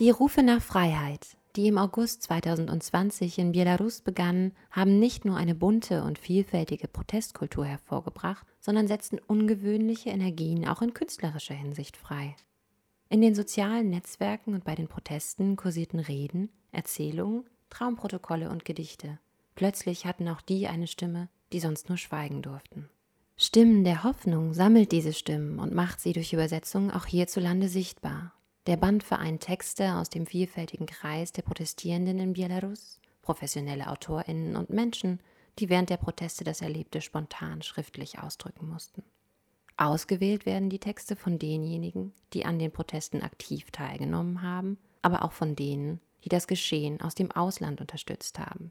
Die Rufe nach Freiheit, die im August 2020 in Belarus begannen, haben nicht nur eine bunte und vielfältige Protestkultur hervorgebracht, sondern setzten ungewöhnliche Energien auch in künstlerischer Hinsicht frei. In den sozialen Netzwerken und bei den Protesten kursierten Reden, Erzählungen, Traumprotokolle und Gedichte. Plötzlich hatten auch die eine Stimme, die sonst nur schweigen durften. Stimmen der Hoffnung sammelt diese Stimmen und macht sie durch Übersetzung auch hierzulande sichtbar. Der Band vereint Texte aus dem vielfältigen Kreis der Protestierenden in Belarus, professionelle AutorInnen und Menschen, die während der Proteste das Erlebte spontan schriftlich ausdrücken mussten. Ausgewählt werden die Texte von denjenigen, die an den Protesten aktiv teilgenommen haben, aber auch von denen, die das Geschehen aus dem Ausland unterstützt haben.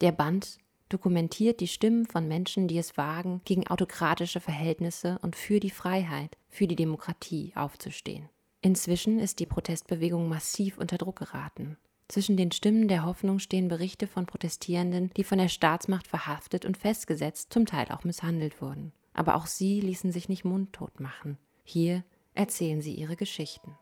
Der Band dokumentiert die Stimmen von Menschen, die es wagen, gegen autokratische Verhältnisse und für die Freiheit, für die Demokratie aufzustehen. Inzwischen ist die Protestbewegung massiv unter Druck geraten. Zwischen den Stimmen der Hoffnung stehen Berichte von Protestierenden, die von der Staatsmacht verhaftet und festgesetzt, zum Teil auch misshandelt wurden. Aber auch sie ließen sich nicht mundtot machen. Hier erzählen sie ihre Geschichten.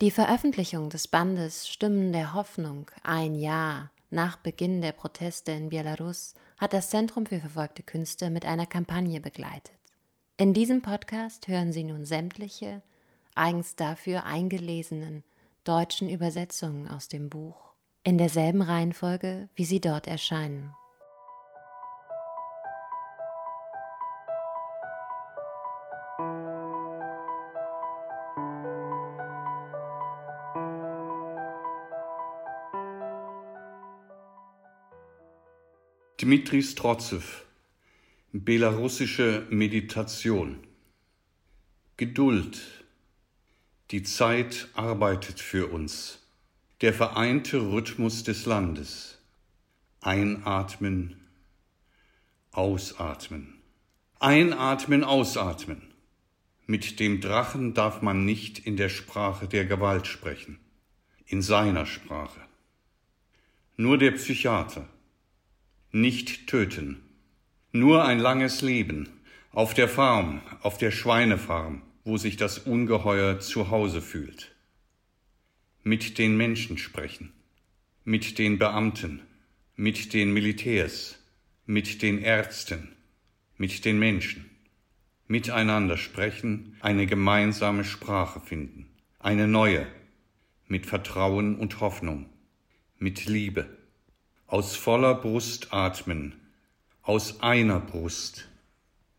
Die Veröffentlichung des Bandes Stimmen der Hoffnung ein Jahr nach Beginn der Proteste in Belarus hat das Zentrum für verfolgte Künste mit einer Kampagne begleitet. In diesem Podcast hören Sie nun sämtliche, eigens dafür eingelesenen deutschen Übersetzungen aus dem Buch, in derselben Reihenfolge, wie sie dort erscheinen. Dmitri Strotzew Belarussische Meditation Geduld Die Zeit arbeitet für uns. Der vereinte Rhythmus des Landes. Einatmen, ausatmen. Einatmen, ausatmen. Mit dem Drachen darf man nicht in der Sprache der Gewalt sprechen, in seiner Sprache. Nur der Psychiater nicht töten. Nur ein langes Leben, auf der Farm, auf der Schweinefarm, wo sich das Ungeheuer zu Hause fühlt. Mit den Menschen sprechen, mit den Beamten, mit den Militärs, mit den Ärzten, mit den Menschen. Miteinander sprechen, eine gemeinsame Sprache finden, eine neue, mit Vertrauen und Hoffnung, mit Liebe aus voller Brust atmen, aus einer Brust.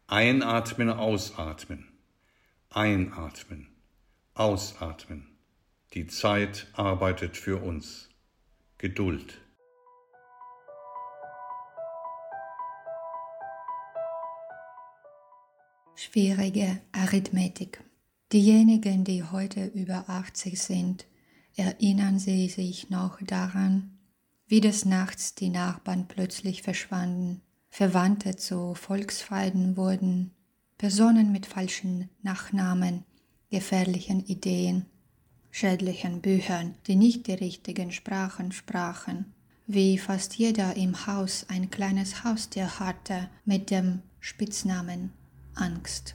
Einatmen, ausatmen, einatmen, ausatmen. Die Zeit arbeitet für uns. Geduld. Schwierige Arithmetik. Diejenigen, die heute über 80 sind, erinnern sie sich noch daran, wie des Nachts die Nachbarn plötzlich verschwanden, Verwandte zu Volksfeinden wurden, Personen mit falschen Nachnamen, gefährlichen Ideen, schädlichen Büchern, die nicht die richtigen Sprachen sprachen, wie fast jeder im Haus ein kleines Haustier hatte mit dem Spitznamen Angst.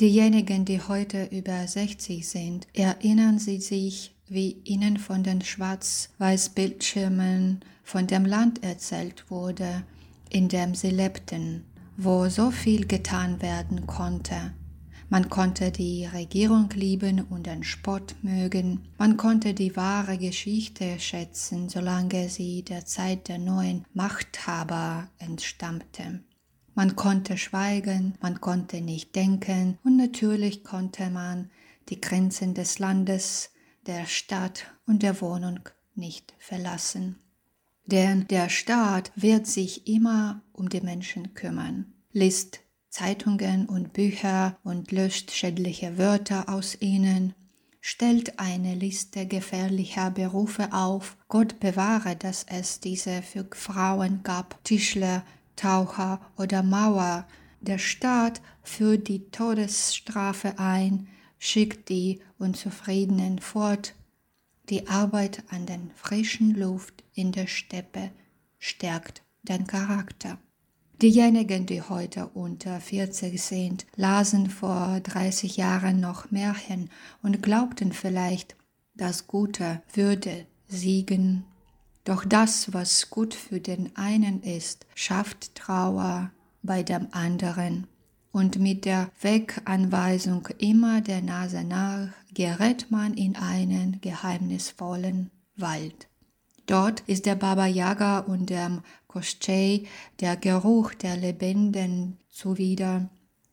Diejenigen, die heute über 60 sind, erinnern sie sich wie ihnen von den Schwarz-Weiß-Bildschirmen von dem Land erzählt wurde, in dem sie lebten, wo so viel getan werden konnte. Man konnte die Regierung lieben und den Spott mögen, man konnte die wahre Geschichte schätzen, solange sie der Zeit der neuen Machthaber entstammte. Man konnte schweigen, man konnte nicht denken und natürlich konnte man die Grenzen des Landes der Stadt und der Wohnung nicht verlassen. Denn der Staat wird sich immer um die Menschen kümmern, liest Zeitungen und Bücher und löscht schädliche Wörter aus ihnen, stellt eine Liste gefährlicher Berufe auf. Gott bewahre, dass es diese für Frauen gab, Tischler, Taucher oder Mauer. Der Staat führt die Todesstrafe ein, schickt die Unzufriedenen fort. Die Arbeit an der frischen Luft in der Steppe stärkt den Charakter. Diejenigen, die heute unter 40 sind, lasen vor 30 Jahren noch Märchen und glaubten vielleicht, das Gute würde siegen. Doch das, was gut für den einen ist, schafft Trauer bei dem anderen. Und mit der Weganweisung immer der Nase nach gerät man in einen geheimnisvollen Wald. Dort ist der Baba Yaga und dem Koschei der Geruch der Lebenden zuwider.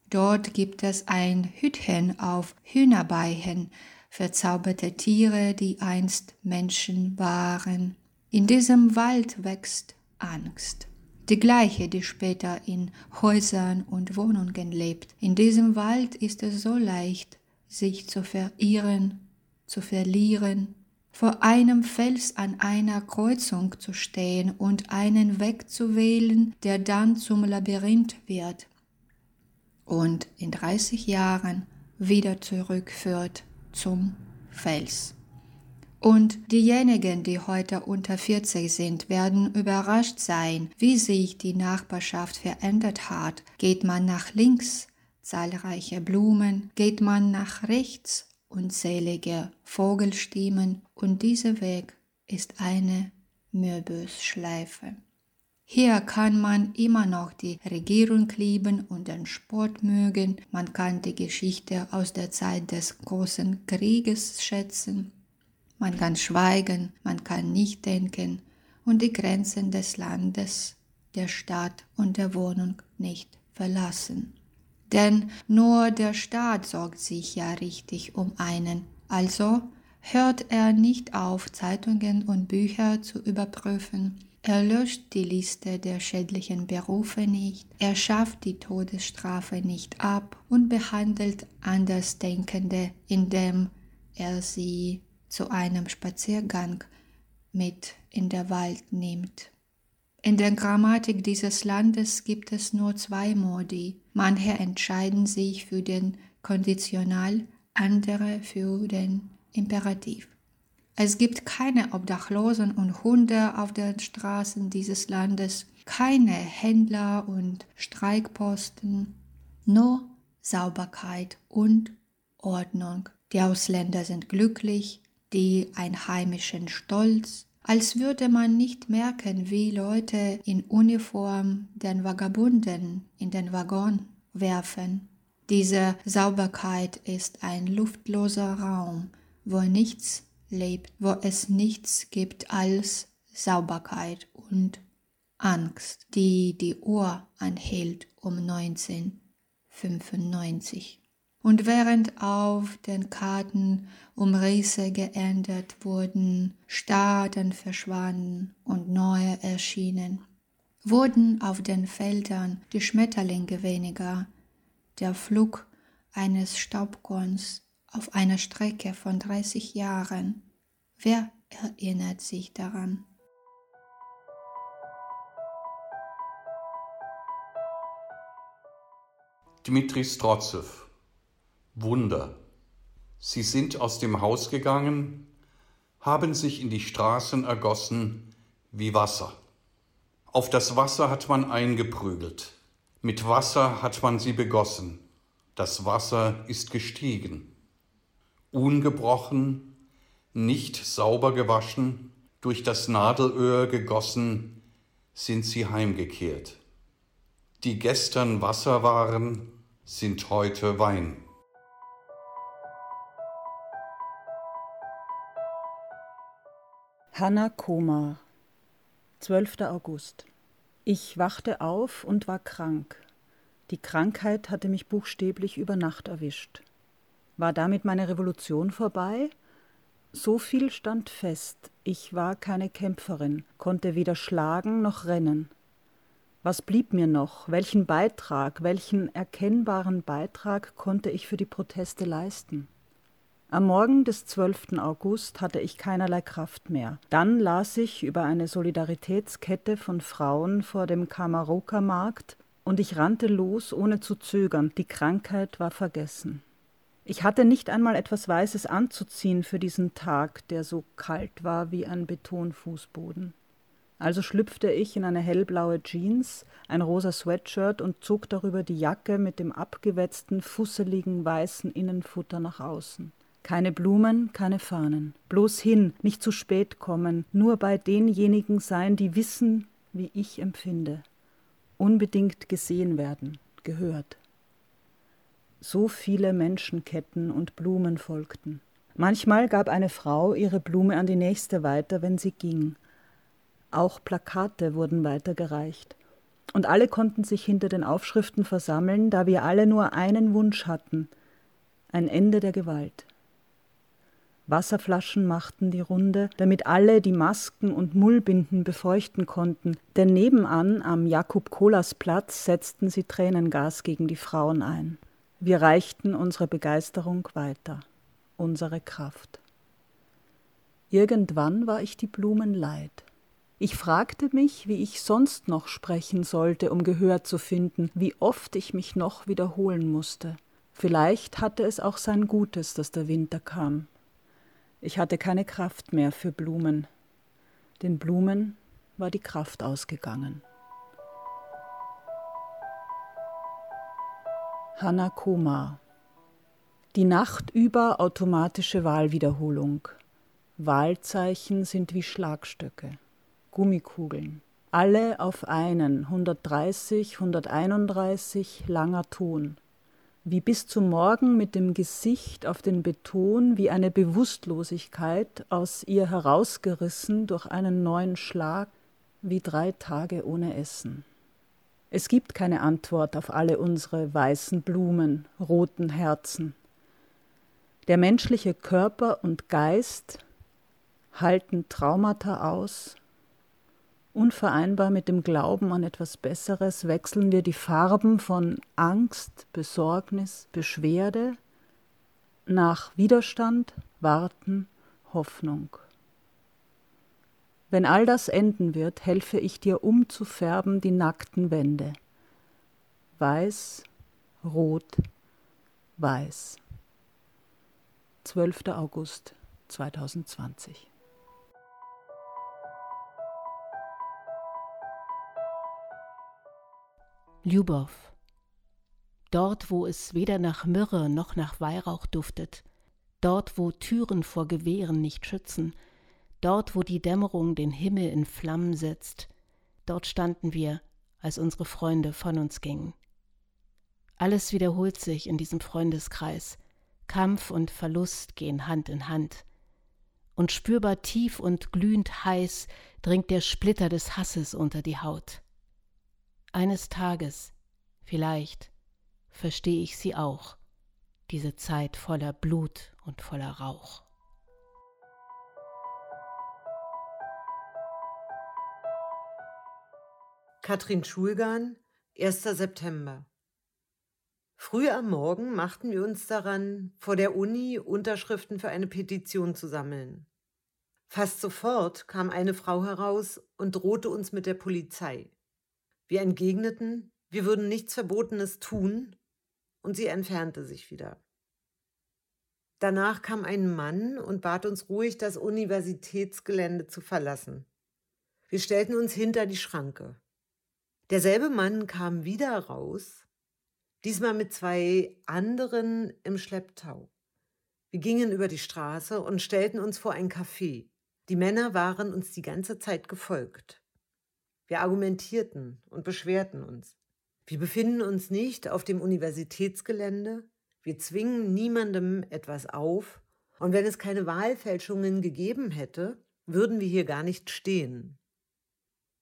Dort gibt es ein Hütchen auf Hühnerbeichen, verzauberte Tiere, die einst Menschen waren. In diesem Wald wächst Angst. Die gleiche, die später in Häusern und Wohnungen lebt. In diesem Wald ist es so leicht, sich zu verirren, zu verlieren, vor einem Fels an einer Kreuzung zu stehen und einen Weg zu wählen, der dann zum Labyrinth wird und in 30 Jahren wieder zurückführt zum Fels. Und diejenigen, die heute unter 40 sind, werden überrascht sein, wie sich die Nachbarschaft verändert hat. Geht man nach links, zahlreiche Blumen, geht man nach rechts, unzählige Vogelstimmen und dieser Weg ist eine Möbiusschleife. Hier kann man immer noch die Regierung lieben und den Sport mögen, man kann die Geschichte aus der Zeit des großen Krieges schätzen, man kann schweigen, man kann nicht denken und die Grenzen des Landes, der Stadt und der Wohnung nicht verlassen. Denn nur der Staat sorgt sich ja richtig um einen. Also hört er nicht auf, Zeitungen und Bücher zu überprüfen. Er löscht die Liste der schädlichen Berufe nicht, er schafft die Todesstrafe nicht ab und behandelt Andersdenkende, indem er sie zu einem Spaziergang mit in der Wald nimmt. In der Grammatik dieses Landes gibt es nur zwei Modi. Manche entscheiden sich für den Konditional, andere für den Imperativ. Es gibt keine Obdachlosen und Hunde auf den Straßen dieses Landes, keine Händler und Streikposten, nur Sauberkeit und Ordnung. Die Ausländer sind glücklich, die Einheimischen stolz, als würde man nicht merken, wie Leute in Uniform den Vagabunden in den Waggon werfen. Diese Sauberkeit ist ein luftloser Raum, wo nichts lebt, wo es nichts gibt als Sauberkeit und Angst, die die Uhr anhält um 1995. Und während auf den Karten Umrisse geändert wurden, Staaten verschwanden und neue erschienen, wurden auf den Feldern die Schmetterlinge weniger, der Flug eines Staubkorns auf einer Strecke von 30 Jahren. Wer erinnert sich daran? Dmitri Strotzew Wunder. Sie sind aus dem Haus gegangen, haben sich in die Straßen ergossen wie Wasser. Auf das Wasser hat man eingeprügelt, mit Wasser hat man sie begossen, das Wasser ist gestiegen. Ungebrochen, nicht sauber gewaschen, durch das Nadelöhr gegossen, sind sie heimgekehrt. Die gestern Wasser waren, sind heute Wein. Hanna Koma 12. August Ich wachte auf und war krank. Die Krankheit hatte mich buchstäblich über Nacht erwischt. War damit meine Revolution vorbei? So viel stand fest, ich war keine Kämpferin, konnte weder schlagen noch rennen. Was blieb mir noch? Welchen Beitrag, welchen erkennbaren Beitrag konnte ich für die Proteste leisten? Am Morgen des 12. August hatte ich keinerlei Kraft mehr. Dann las ich über eine Solidaritätskette von Frauen vor dem Kamaroka-Markt und ich rannte los, ohne zu zögern. Die Krankheit war vergessen. Ich hatte nicht einmal etwas Weißes anzuziehen für diesen Tag, der so kalt war wie ein Betonfußboden. Also schlüpfte ich in eine hellblaue Jeans, ein rosa Sweatshirt und zog darüber die Jacke mit dem abgewetzten, fusseligen, weißen Innenfutter nach außen. Keine Blumen, keine Fahnen. Bloß hin, nicht zu spät kommen, nur bei denjenigen sein, die wissen, wie ich empfinde. Unbedingt gesehen werden, gehört. So viele Menschenketten und Blumen folgten. Manchmal gab eine Frau ihre Blume an die nächste weiter, wenn sie ging. Auch Plakate wurden weitergereicht. Und alle konnten sich hinter den Aufschriften versammeln, da wir alle nur einen Wunsch hatten ein Ende der Gewalt. Wasserflaschen machten die Runde, damit alle die Masken und Mullbinden befeuchten konnten, denn nebenan am Jakob-Kolas-Platz setzten sie Tränengas gegen die Frauen ein. Wir reichten unsere Begeisterung weiter, unsere Kraft. Irgendwann war ich die Blumen leid. Ich fragte mich, wie ich sonst noch sprechen sollte, um Gehör zu finden, wie oft ich mich noch wiederholen musste. Vielleicht hatte es auch sein Gutes, dass der Winter kam. Ich hatte keine Kraft mehr für Blumen. Den Blumen war die Kraft ausgegangen. Hanna Kumar Die Nacht über automatische Wahlwiederholung. Wahlzeichen sind wie Schlagstöcke. Gummikugeln. Alle auf einen, 130, 131, langer Ton. Wie bis zum Morgen mit dem Gesicht auf den Beton, wie eine Bewusstlosigkeit aus ihr herausgerissen durch einen neuen Schlag, wie drei Tage ohne Essen. Es gibt keine Antwort auf alle unsere weißen Blumen, roten Herzen. Der menschliche Körper und Geist halten Traumata aus, Unvereinbar mit dem Glauben an etwas Besseres wechseln wir die Farben von Angst, Besorgnis, Beschwerde nach Widerstand, Warten, Hoffnung. Wenn all das enden wird, helfe ich dir umzufärben die nackten Wände. Weiß, rot, weiß. 12. August 2020 Ljubow. Dort, wo es weder nach Myrrhe noch nach Weihrauch duftet, dort, wo Türen vor Gewehren nicht schützen, dort, wo die Dämmerung den Himmel in Flammen setzt, dort standen wir, als unsere Freunde von uns gingen. Alles wiederholt sich in diesem Freundeskreis, Kampf und Verlust gehen Hand in Hand, und spürbar tief und glühend heiß dringt der Splitter des Hasses unter die Haut. Eines Tages, vielleicht, verstehe ich sie auch, diese Zeit voller Blut und voller Rauch. Katrin Schulgan, 1. September. Früh am Morgen machten wir uns daran, vor der Uni Unterschriften für eine Petition zu sammeln. Fast sofort kam eine Frau heraus und drohte uns mit der Polizei. Wir entgegneten, wir würden nichts Verbotenes tun, und sie entfernte sich wieder. Danach kam ein Mann und bat uns ruhig, das Universitätsgelände zu verlassen. Wir stellten uns hinter die Schranke. Derselbe Mann kam wieder raus, diesmal mit zwei anderen im Schlepptau. Wir gingen über die Straße und stellten uns vor ein Café. Die Männer waren uns die ganze Zeit gefolgt. Wir argumentierten und beschwerten uns. Wir befinden uns nicht auf dem Universitätsgelände, wir zwingen niemandem etwas auf, und wenn es keine Wahlfälschungen gegeben hätte, würden wir hier gar nicht stehen.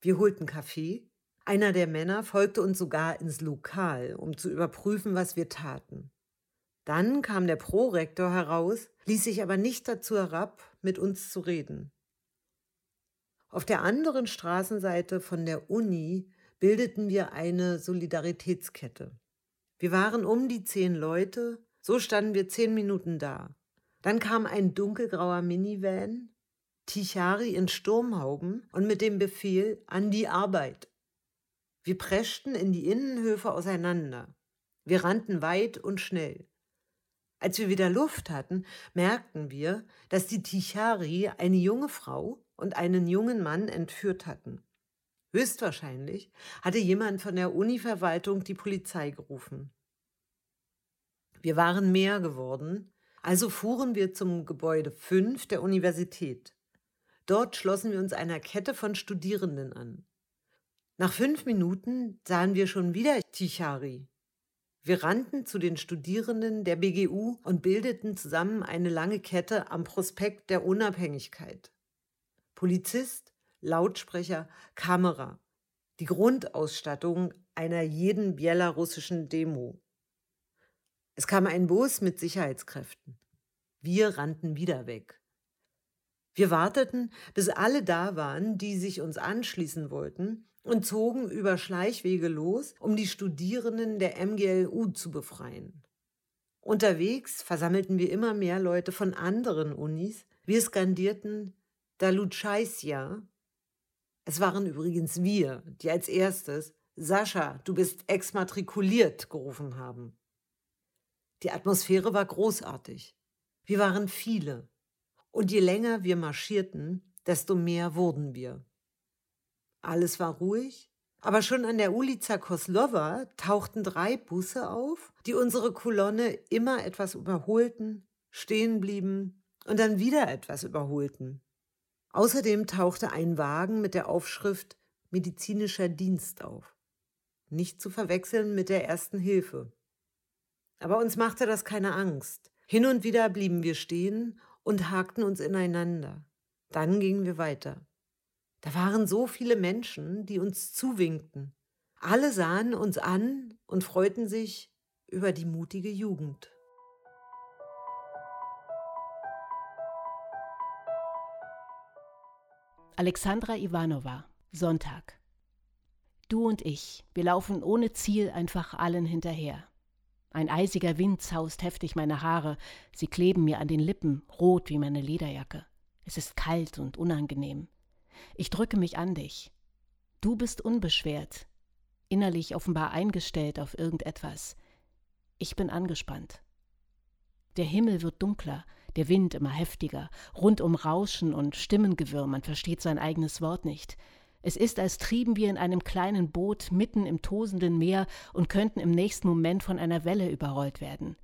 Wir holten Kaffee, einer der Männer folgte uns sogar ins Lokal, um zu überprüfen, was wir taten. Dann kam der Prorektor heraus, ließ sich aber nicht dazu herab, mit uns zu reden. Auf der anderen Straßenseite von der Uni bildeten wir eine Solidaritätskette. Wir waren um die zehn Leute, so standen wir zehn Minuten da. Dann kam ein dunkelgrauer Minivan, Tichari in Sturmhauben und mit dem Befehl an die Arbeit. Wir preschten in die Innenhöfe auseinander. Wir rannten weit und schnell. Als wir wieder Luft hatten, merkten wir, dass die Tichari eine junge Frau und einen jungen Mann entführt hatten. Höchstwahrscheinlich hatte jemand von der Univerwaltung die Polizei gerufen. Wir waren mehr geworden, also fuhren wir zum Gebäude 5 der Universität. Dort schlossen wir uns einer Kette von Studierenden an. Nach fünf Minuten sahen wir schon wieder Tichari. Wir rannten zu den Studierenden der BGU und bildeten zusammen eine lange Kette am Prospekt der Unabhängigkeit. Polizist, Lautsprecher, Kamera. Die Grundausstattung einer jeden belarussischen Demo. Es kam ein Bus mit Sicherheitskräften. Wir rannten wieder weg. Wir warteten, bis alle da waren, die sich uns anschließen wollten, und zogen über Schleichwege los, um die Studierenden der MGLU zu befreien. Unterwegs versammelten wir immer mehr Leute von anderen Unis. Wir skandierten Dalutscheißja. Es waren übrigens wir, die als erstes Sascha, du bist exmatrikuliert gerufen haben. Die Atmosphäre war großartig. Wir waren viele. Und je länger wir marschierten, desto mehr wurden wir. Alles war ruhig, aber schon an der Ulica Koslova tauchten drei Busse auf, die unsere Kolonne immer etwas überholten, stehen blieben und dann wieder etwas überholten. Außerdem tauchte ein Wagen mit der Aufschrift Medizinischer Dienst auf. Nicht zu verwechseln mit der ersten Hilfe. Aber uns machte das keine Angst. Hin und wieder blieben wir stehen und hakten uns ineinander. Dann gingen wir weiter. Da waren so viele Menschen, die uns zuwinkten. Alle sahen uns an und freuten sich über die mutige Jugend. Alexandra Ivanova, Sonntag. Du und ich, wir laufen ohne Ziel einfach allen hinterher. Ein eisiger Wind zaust heftig meine Haare, sie kleben mir an den Lippen, rot wie meine Lederjacke. Es ist kalt und unangenehm. Ich drücke mich an dich. Du bist unbeschwert, innerlich offenbar eingestellt auf irgendetwas. Ich bin angespannt. Der Himmel wird dunkler, der Wind immer heftiger, rundum Rauschen und Stimmengewirr, man versteht sein eigenes Wort nicht. Es ist, als trieben wir in einem kleinen Boot mitten im tosenden Meer und könnten im nächsten Moment von einer Welle überrollt werden.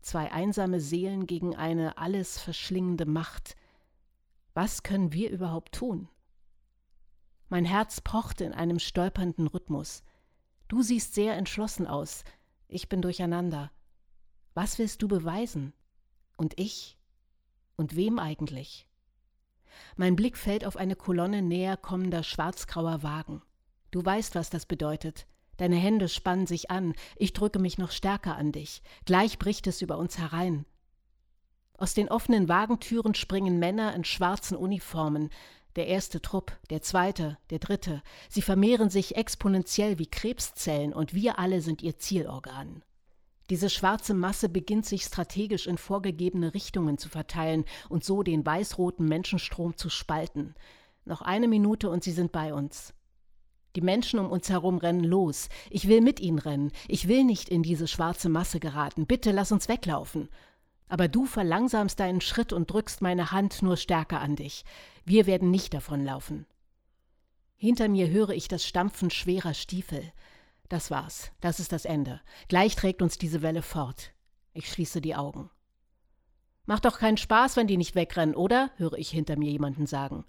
Zwei einsame Seelen gegen eine alles verschlingende Macht. Was können wir überhaupt tun? Mein Herz pochte in einem stolpernden Rhythmus. Du siehst sehr entschlossen aus. Ich bin durcheinander. Was willst du beweisen? Und ich? Und wem eigentlich? Mein Blick fällt auf eine Kolonne näher kommender schwarzgrauer Wagen. Du weißt, was das bedeutet. Deine Hände spannen sich an, ich drücke mich noch stärker an dich. Gleich bricht es über uns herein. Aus den offenen Wagentüren springen Männer in schwarzen Uniformen. Der erste Trupp, der zweite, der dritte. Sie vermehren sich exponentiell wie Krebszellen und wir alle sind ihr Zielorgan. Diese schwarze Masse beginnt sich strategisch in vorgegebene Richtungen zu verteilen und so den weiß-roten Menschenstrom zu spalten. Noch eine Minute und sie sind bei uns. Die Menschen um uns herum rennen los. Ich will mit ihnen rennen. Ich will nicht in diese schwarze Masse geraten. Bitte lass uns weglaufen. Aber du verlangsamst deinen Schritt und drückst meine Hand nur stärker an dich. Wir werden nicht davonlaufen. Hinter mir höre ich das Stampfen schwerer Stiefel. Das war's. Das ist das Ende. Gleich trägt uns diese Welle fort. Ich schließe die Augen. Macht doch keinen Spaß, wenn die nicht wegrennen, oder? höre ich hinter mir jemanden sagen.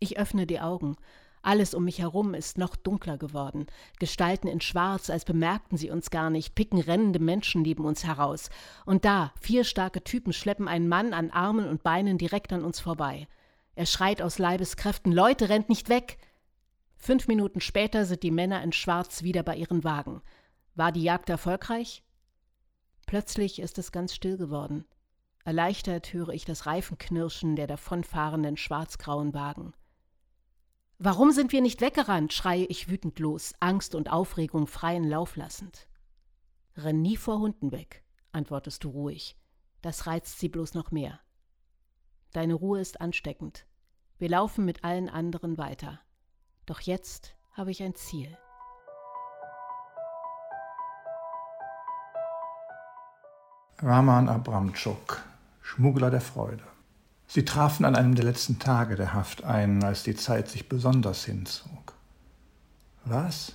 Ich öffne die Augen. Alles um mich herum ist noch dunkler geworden. Gestalten in Schwarz, als bemerkten sie uns gar nicht, picken rennende Menschen neben uns heraus. Und da, vier starke Typen schleppen einen Mann an Armen und Beinen direkt an uns vorbei. Er schreit aus Leibeskräften: Leute, rennt nicht weg! Fünf Minuten später sind die Männer in Schwarz wieder bei ihren Wagen. War die Jagd erfolgreich? Plötzlich ist es ganz still geworden. Erleichtert höre ich das Reifenknirschen der davonfahrenden schwarzgrauen Wagen. Warum sind wir nicht weggerannt? schreie ich wütend los, Angst und Aufregung freien Lauf lassend. Renn nie vor Hunden weg, antwortest du ruhig. Das reizt sie bloß noch mehr. Deine Ruhe ist ansteckend. Wir laufen mit allen anderen weiter. Doch jetzt habe ich ein Ziel. Raman Abramczuk, Schmuggler der Freude. Sie trafen an einem der letzten Tage der Haft ein, als die Zeit sich besonders hinzog. Was?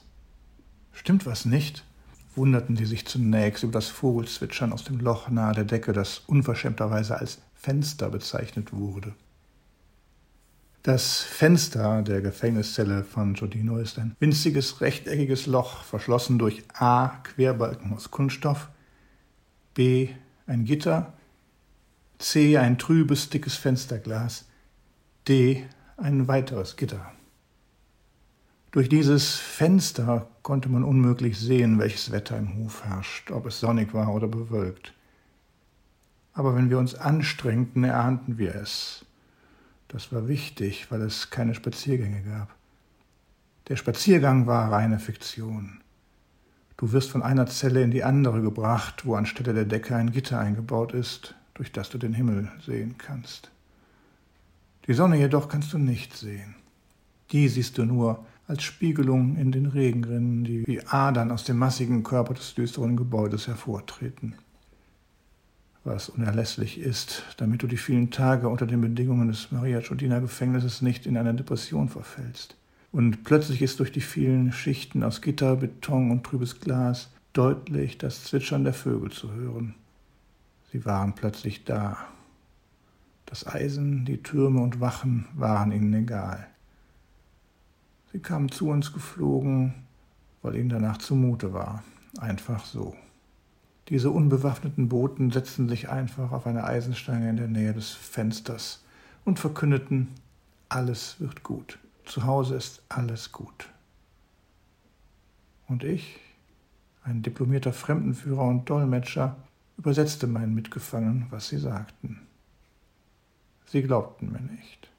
Stimmt was nicht? wunderten sie sich zunächst über das Vogelzwitschern aus dem Loch nahe der Decke, das unverschämterweise als Fenster bezeichnet wurde. Das Fenster der Gefängniszelle von Giordino ist ein winziges rechteckiges Loch, verschlossen durch A. Querbalken aus Kunststoff, B. ein Gitter, C. ein trübes, dickes Fensterglas, D. ein weiteres Gitter. Durch dieses Fenster konnte man unmöglich sehen, welches Wetter im Hof herrscht, ob es sonnig war oder bewölkt. Aber wenn wir uns anstrengten, erahnten wir es. Das war wichtig, weil es keine Spaziergänge gab. Der Spaziergang war reine Fiktion. Du wirst von einer Zelle in die andere gebracht, wo anstelle der Decke ein Gitter eingebaut ist, durch das du den Himmel sehen kannst. Die Sonne jedoch kannst du nicht sehen. Die siehst du nur als Spiegelung in den Regenrinnen, die wie Adern aus dem massigen Körper des düsteren Gebäudes hervortreten. Was unerlässlich ist, damit du die vielen Tage unter den Bedingungen des Maria Giordina Gefängnisses nicht in eine Depression verfällst. Und plötzlich ist durch die vielen Schichten aus Gitter, Beton und trübes Glas deutlich das Zwitschern der Vögel zu hören. Sie waren plötzlich da. Das Eisen, die Türme und Wachen waren ihnen egal. Sie kamen zu uns geflogen, weil ihnen danach zumute war. Einfach so. Diese unbewaffneten Boten setzten sich einfach auf eine Eisenstange in der Nähe des Fensters und verkündeten, alles wird gut. Zu Hause ist alles gut. Und ich, ein diplomierter Fremdenführer und Dolmetscher, übersetzte meinen Mitgefangenen, was sie sagten. Sie glaubten mir nicht.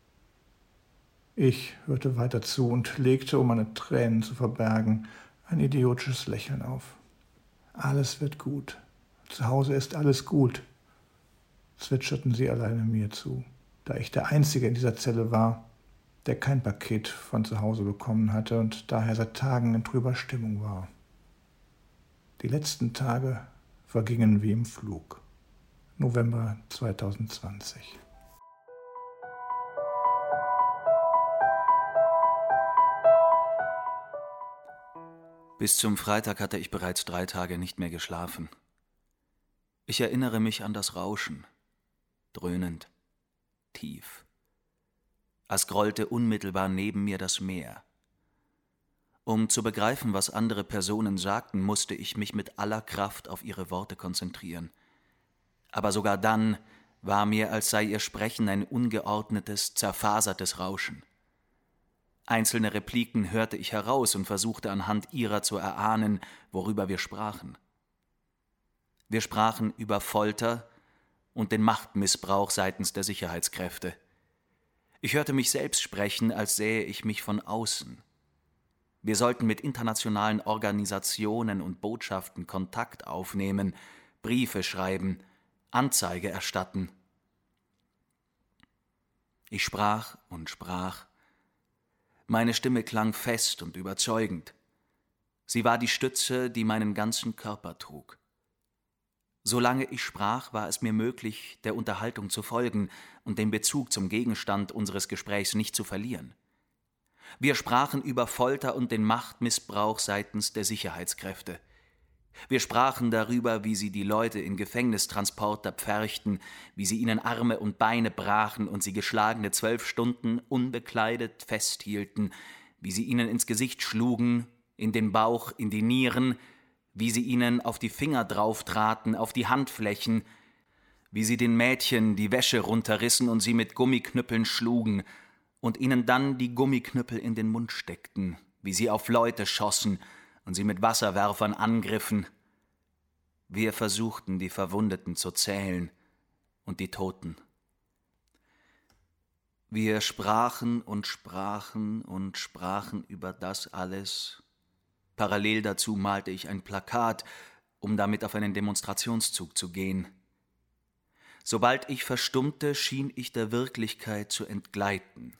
Ich hörte weiter zu und legte, um meine Tränen zu verbergen, ein idiotisches Lächeln auf. Alles wird gut. Zu Hause ist alles gut, zwitscherten sie alleine mir zu, da ich der Einzige in dieser Zelle war, der kein Paket von zu Hause bekommen hatte und daher seit Tagen in trüber Stimmung war. Die letzten Tage vergingen wie im Flug. November 2020. Bis zum Freitag hatte ich bereits drei Tage nicht mehr geschlafen. Ich erinnere mich an das Rauschen, dröhnend, tief. Es grollte unmittelbar neben mir das Meer. Um zu begreifen, was andere Personen sagten, musste ich mich mit aller Kraft auf ihre Worte konzentrieren. Aber sogar dann war mir, als sei ihr Sprechen ein ungeordnetes, zerfasertes Rauschen. Einzelne Repliken hörte ich heraus und versuchte anhand ihrer zu erahnen, worüber wir sprachen. Wir sprachen über Folter und den Machtmissbrauch seitens der Sicherheitskräfte. Ich hörte mich selbst sprechen, als sähe ich mich von außen. Wir sollten mit internationalen Organisationen und Botschaften Kontakt aufnehmen, Briefe schreiben, Anzeige erstatten. Ich sprach und sprach meine Stimme klang fest und überzeugend. Sie war die Stütze, die meinen ganzen Körper trug. Solange ich sprach, war es mir möglich, der Unterhaltung zu folgen und den Bezug zum Gegenstand unseres Gesprächs nicht zu verlieren. Wir sprachen über Folter und den Machtmissbrauch seitens der Sicherheitskräfte – wir sprachen darüber, wie sie die Leute in Gefängnistransporter pferchten, wie sie ihnen Arme und Beine brachen und sie geschlagene zwölf Stunden unbekleidet festhielten, wie sie ihnen ins Gesicht schlugen, in den Bauch, in die Nieren, wie sie ihnen auf die Finger drauftraten, auf die Handflächen, wie sie den Mädchen die Wäsche runterrissen und sie mit Gummiknüppeln schlugen und ihnen dann die Gummiknüppel in den Mund steckten, wie sie auf Leute schossen und sie mit Wasserwerfern angriffen. Wir versuchten, die Verwundeten zu zählen und die Toten. Wir sprachen und sprachen und sprachen über das alles. Parallel dazu malte ich ein Plakat, um damit auf einen Demonstrationszug zu gehen. Sobald ich verstummte, schien ich der Wirklichkeit zu entgleiten.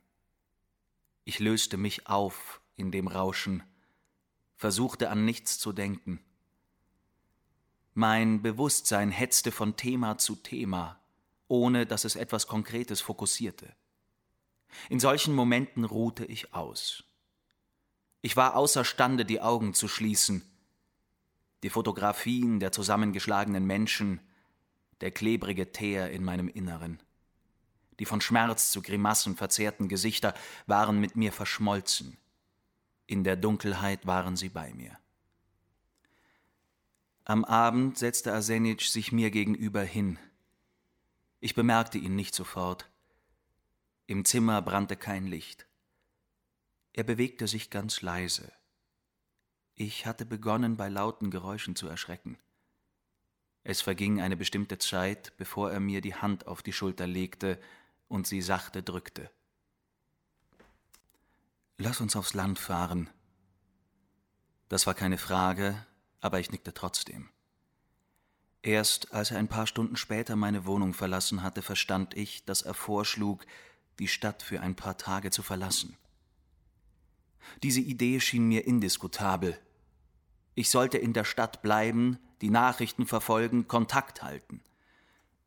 Ich löste mich auf in dem Rauschen versuchte an nichts zu denken. Mein Bewusstsein hetzte von Thema zu Thema, ohne dass es etwas Konkretes fokussierte. In solchen Momenten ruhte ich aus. Ich war außerstande, die Augen zu schließen. Die Fotografien der zusammengeschlagenen Menschen, der klebrige Teer in meinem Inneren. Die von Schmerz zu Grimassen verzerrten Gesichter waren mit mir verschmolzen. In der Dunkelheit waren sie bei mir. Am Abend setzte Arsenic sich mir gegenüber hin. Ich bemerkte ihn nicht sofort. Im Zimmer brannte kein Licht. Er bewegte sich ganz leise. Ich hatte begonnen, bei lauten Geräuschen zu erschrecken. Es verging eine bestimmte Zeit, bevor er mir die Hand auf die Schulter legte und sie sachte drückte. Lass uns aufs Land fahren. Das war keine Frage, aber ich nickte trotzdem. Erst als er ein paar Stunden später meine Wohnung verlassen hatte, verstand ich, dass er vorschlug, die Stadt für ein paar Tage zu verlassen. Diese Idee schien mir indiskutabel. Ich sollte in der Stadt bleiben, die Nachrichten verfolgen, Kontakt halten.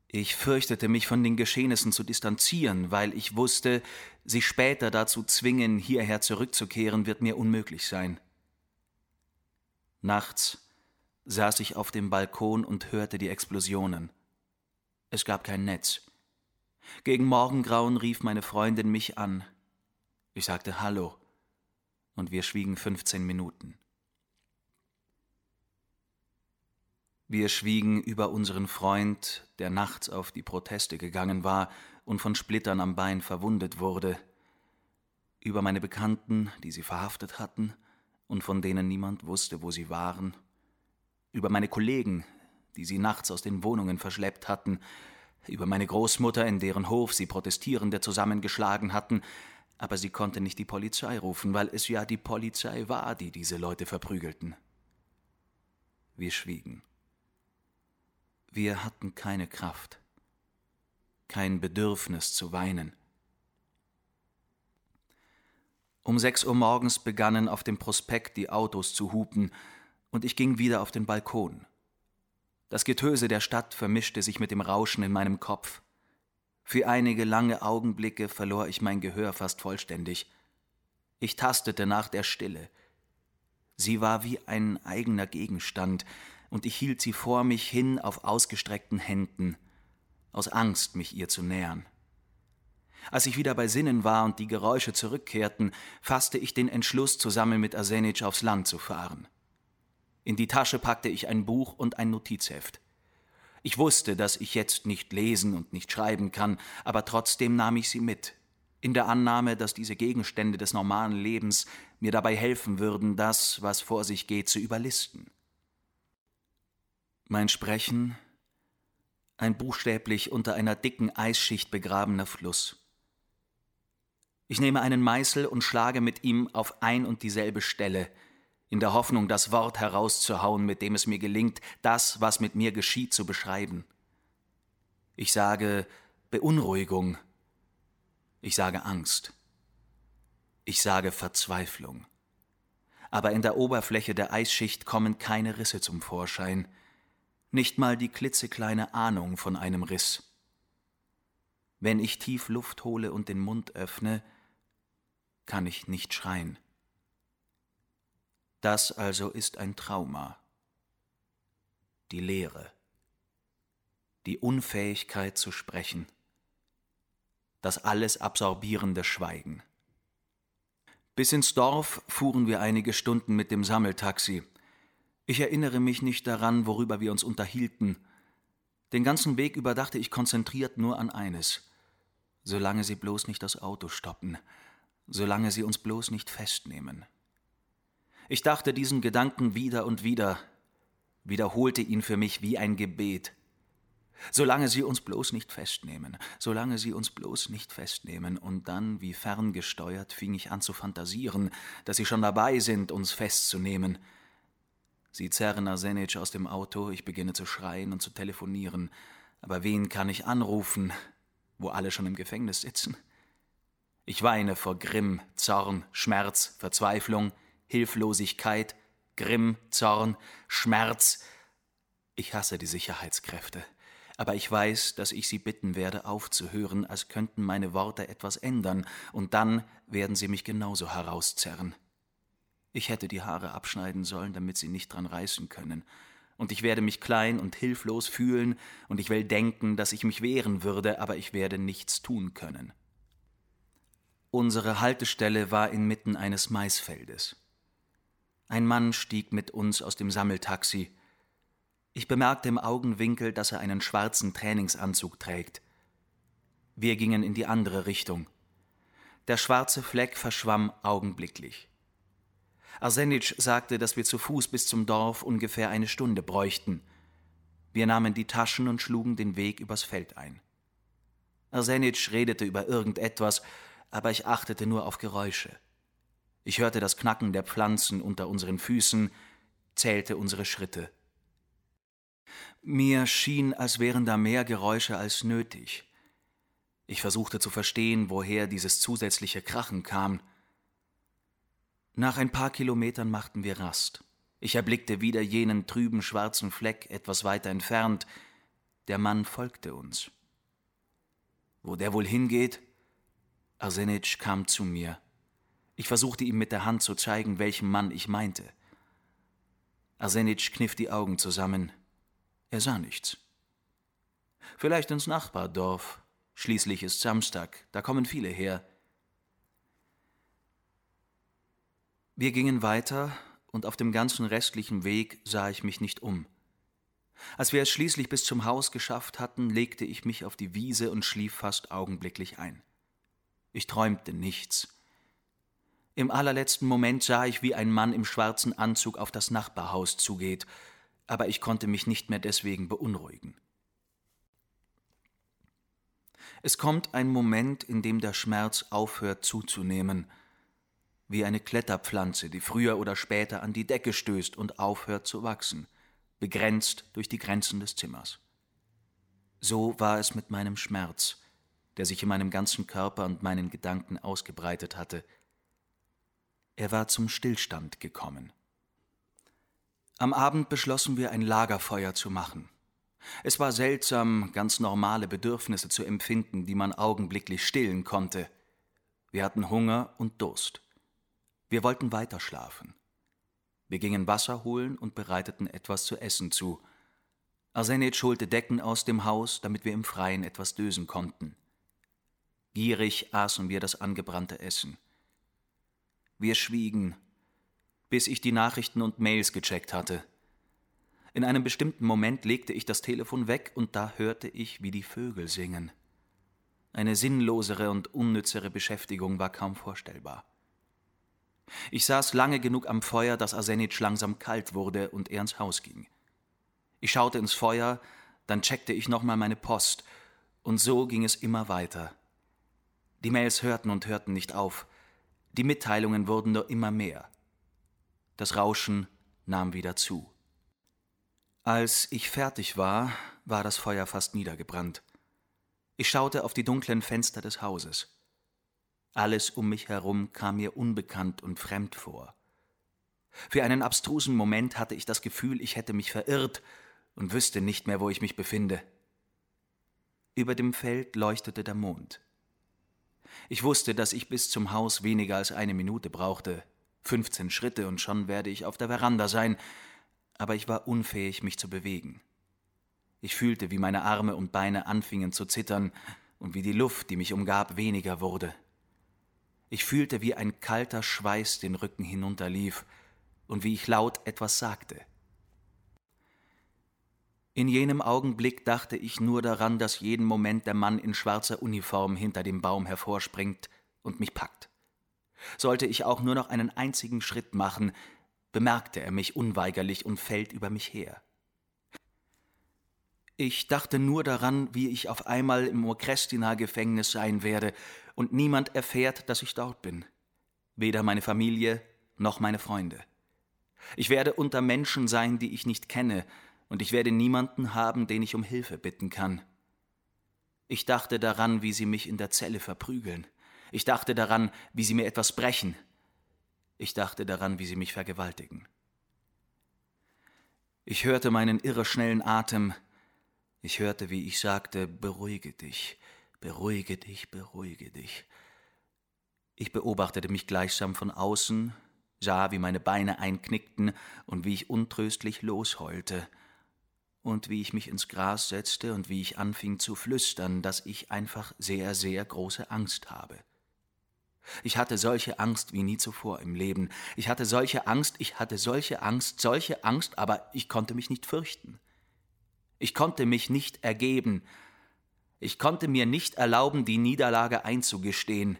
Ich fürchtete mich von den Geschehnissen zu distanzieren, weil ich wusste, sie später dazu zwingen, hierher zurückzukehren, wird mir unmöglich sein. Nachts saß ich auf dem Balkon und hörte die Explosionen. Es gab kein Netz. Gegen Morgengrauen rief meine Freundin mich an. Ich sagte Hallo, und wir schwiegen 15 Minuten. Wir schwiegen über unseren Freund, der nachts auf die Proteste gegangen war und von Splittern am Bein verwundet wurde, über meine Bekannten, die sie verhaftet hatten und von denen niemand wusste, wo sie waren, über meine Kollegen, die sie nachts aus den Wohnungen verschleppt hatten, über meine Großmutter, in deren Hof sie Protestierende zusammengeschlagen hatten, aber sie konnte nicht die Polizei rufen, weil es ja die Polizei war, die diese Leute verprügelten. Wir schwiegen. Wir hatten keine Kraft, kein Bedürfnis zu weinen. Um sechs Uhr morgens begannen auf dem Prospekt die Autos zu hupen, und ich ging wieder auf den Balkon. Das Getöse der Stadt vermischte sich mit dem Rauschen in meinem Kopf. Für einige lange Augenblicke verlor ich mein Gehör fast vollständig. Ich tastete nach der Stille. Sie war wie ein eigener Gegenstand, und ich hielt sie vor mich hin auf ausgestreckten Händen, aus Angst, mich ihr zu nähern. Als ich wieder bei Sinnen war und die Geräusche zurückkehrten, fasste ich den Entschluss, zusammen mit Arsenic aufs Land zu fahren. In die Tasche packte ich ein Buch und ein Notizheft. Ich wusste, dass ich jetzt nicht lesen und nicht schreiben kann, aber trotzdem nahm ich sie mit, in der Annahme, dass diese Gegenstände des normalen Lebens mir dabei helfen würden, das, was vor sich geht, zu überlisten. Mein Sprechen, ein buchstäblich unter einer dicken Eisschicht begrabener Fluss. Ich nehme einen Meißel und schlage mit ihm auf ein und dieselbe Stelle – in der Hoffnung, das Wort herauszuhauen, mit dem es mir gelingt, das, was mit mir geschieht, zu beschreiben. Ich sage Beunruhigung. Ich sage Angst. Ich sage Verzweiflung. Aber in der Oberfläche der Eisschicht kommen keine Risse zum Vorschein, nicht mal die klitzekleine Ahnung von einem Riss. Wenn ich tief Luft hole und den Mund öffne, kann ich nicht schreien. Das also ist ein Trauma. Die Leere. Die Unfähigkeit zu sprechen. Das alles absorbierende Schweigen. Bis ins Dorf fuhren wir einige Stunden mit dem Sammeltaxi. Ich erinnere mich nicht daran, worüber wir uns unterhielten. Den ganzen Weg über dachte ich konzentriert nur an eines. Solange sie bloß nicht das Auto stoppen, solange sie uns bloß nicht festnehmen. Ich dachte diesen Gedanken wieder und wieder, wiederholte ihn für mich wie ein Gebet. Solange sie uns bloß nicht festnehmen, solange sie uns bloß nicht festnehmen, und dann, wie ferngesteuert, fing ich an zu fantasieren, dass sie schon dabei sind, uns festzunehmen. Sie zerren Arsenic aus dem Auto, ich beginne zu schreien und zu telefonieren. Aber wen kann ich anrufen, wo alle schon im Gefängnis sitzen? Ich weine vor Grimm, Zorn, Schmerz, Verzweiflung. Hilflosigkeit, Grimm, Zorn, Schmerz. Ich hasse die Sicherheitskräfte, aber ich weiß, dass ich sie bitten werde, aufzuhören, als könnten meine Worte etwas ändern, und dann werden sie mich genauso herauszerren. Ich hätte die Haare abschneiden sollen, damit sie nicht dran reißen können. Und ich werde mich klein und hilflos fühlen, und ich will denken, dass ich mich wehren würde, aber ich werde nichts tun können. Unsere Haltestelle war inmitten eines Maisfeldes. Ein Mann stieg mit uns aus dem Sammeltaxi. Ich bemerkte im Augenwinkel, dass er einen schwarzen Trainingsanzug trägt. Wir gingen in die andere Richtung. Der schwarze Fleck verschwamm augenblicklich. Arsenic sagte, dass wir zu Fuß bis zum Dorf ungefähr eine Stunde bräuchten. Wir nahmen die Taschen und schlugen den Weg übers Feld ein. Arsenic redete über irgendetwas, aber ich achtete nur auf Geräusche. Ich hörte das Knacken der Pflanzen unter unseren Füßen, zählte unsere Schritte. Mir schien, als wären da mehr Geräusche als nötig. Ich versuchte zu verstehen, woher dieses zusätzliche Krachen kam. Nach ein paar Kilometern machten wir Rast. Ich erblickte wieder jenen trüben schwarzen Fleck etwas weiter entfernt. Der Mann folgte uns. Wo der wohl hingeht? Arsenic kam zu mir. Ich versuchte ihm mit der Hand zu zeigen, welchen Mann ich meinte. Arsenic kniff die Augen zusammen. Er sah nichts. Vielleicht ins Nachbardorf. Schließlich ist Samstag, da kommen viele her. Wir gingen weiter, und auf dem ganzen restlichen Weg sah ich mich nicht um. Als wir es schließlich bis zum Haus geschafft hatten, legte ich mich auf die Wiese und schlief fast augenblicklich ein. Ich träumte nichts. Im allerletzten Moment sah ich, wie ein Mann im schwarzen Anzug auf das Nachbarhaus zugeht, aber ich konnte mich nicht mehr deswegen beunruhigen. Es kommt ein Moment, in dem der Schmerz aufhört zuzunehmen, wie eine Kletterpflanze, die früher oder später an die Decke stößt und aufhört zu wachsen, begrenzt durch die Grenzen des Zimmers. So war es mit meinem Schmerz, der sich in meinem ganzen Körper und meinen Gedanken ausgebreitet hatte. Er war zum Stillstand gekommen. Am Abend beschlossen wir, ein Lagerfeuer zu machen. Es war seltsam, ganz normale Bedürfnisse zu empfinden, die man augenblicklich stillen konnte. Wir hatten Hunger und Durst. Wir wollten weiter schlafen. Wir gingen Wasser holen und bereiteten etwas zu essen zu. Arsenic holte Decken aus dem Haus, damit wir im Freien etwas dösen konnten. Gierig aßen wir das angebrannte Essen. Wir schwiegen, bis ich die Nachrichten und Mails gecheckt hatte. In einem bestimmten Moment legte ich das Telefon weg und da hörte ich, wie die Vögel singen. Eine sinnlosere und unnützere Beschäftigung war kaum vorstellbar. Ich saß lange genug am Feuer, dass Arsenic langsam kalt wurde und er ins Haus ging. Ich schaute ins Feuer, dann checkte ich nochmal meine Post, und so ging es immer weiter. Die Mails hörten und hörten nicht auf. Die Mitteilungen wurden nur immer mehr. Das Rauschen nahm wieder zu. Als ich fertig war, war das Feuer fast niedergebrannt. Ich schaute auf die dunklen Fenster des Hauses. Alles um mich herum kam mir unbekannt und fremd vor. Für einen abstrusen Moment hatte ich das Gefühl, ich hätte mich verirrt und wüsste nicht mehr, wo ich mich befinde. Über dem Feld leuchtete der Mond. Ich wusste, dass ich bis zum Haus weniger als eine Minute brauchte, fünfzehn Schritte und schon werde ich auf der Veranda sein, aber ich war unfähig, mich zu bewegen. Ich fühlte, wie meine Arme und Beine anfingen zu zittern und wie die Luft, die mich umgab, weniger wurde. Ich fühlte, wie ein kalter Schweiß den Rücken hinunterlief und wie ich laut etwas sagte. In jenem Augenblick dachte ich nur daran, dass jeden Moment der Mann in schwarzer Uniform hinter dem Baum hervorspringt und mich packt. Sollte ich auch nur noch einen einzigen Schritt machen, bemerkte er mich unweigerlich und fällt über mich her. Ich dachte nur daran, wie ich auf einmal im Okrestina-Gefängnis sein werde und niemand erfährt, dass ich dort bin. Weder meine Familie noch meine Freunde. Ich werde unter Menschen sein, die ich nicht kenne, und ich werde niemanden haben, den ich um Hilfe bitten kann. Ich dachte daran, wie sie mich in der Zelle verprügeln. Ich dachte daran, wie sie mir etwas brechen. Ich dachte daran, wie sie mich vergewaltigen. Ich hörte meinen irreschnellen Atem. Ich hörte, wie ich sagte, beruhige dich, Beruhige dich, beruhige dich. Ich beobachtete mich gleichsam von außen, sah, wie meine Beine einknickten und wie ich untröstlich losheulte, und wie ich mich ins Gras setzte und wie ich anfing zu flüstern, dass ich einfach sehr, sehr große Angst habe. Ich hatte solche Angst wie nie zuvor im Leben. Ich hatte solche Angst, ich hatte solche Angst, solche Angst, aber ich konnte mich nicht fürchten. Ich konnte mich nicht ergeben. Ich konnte mir nicht erlauben, die Niederlage einzugestehen.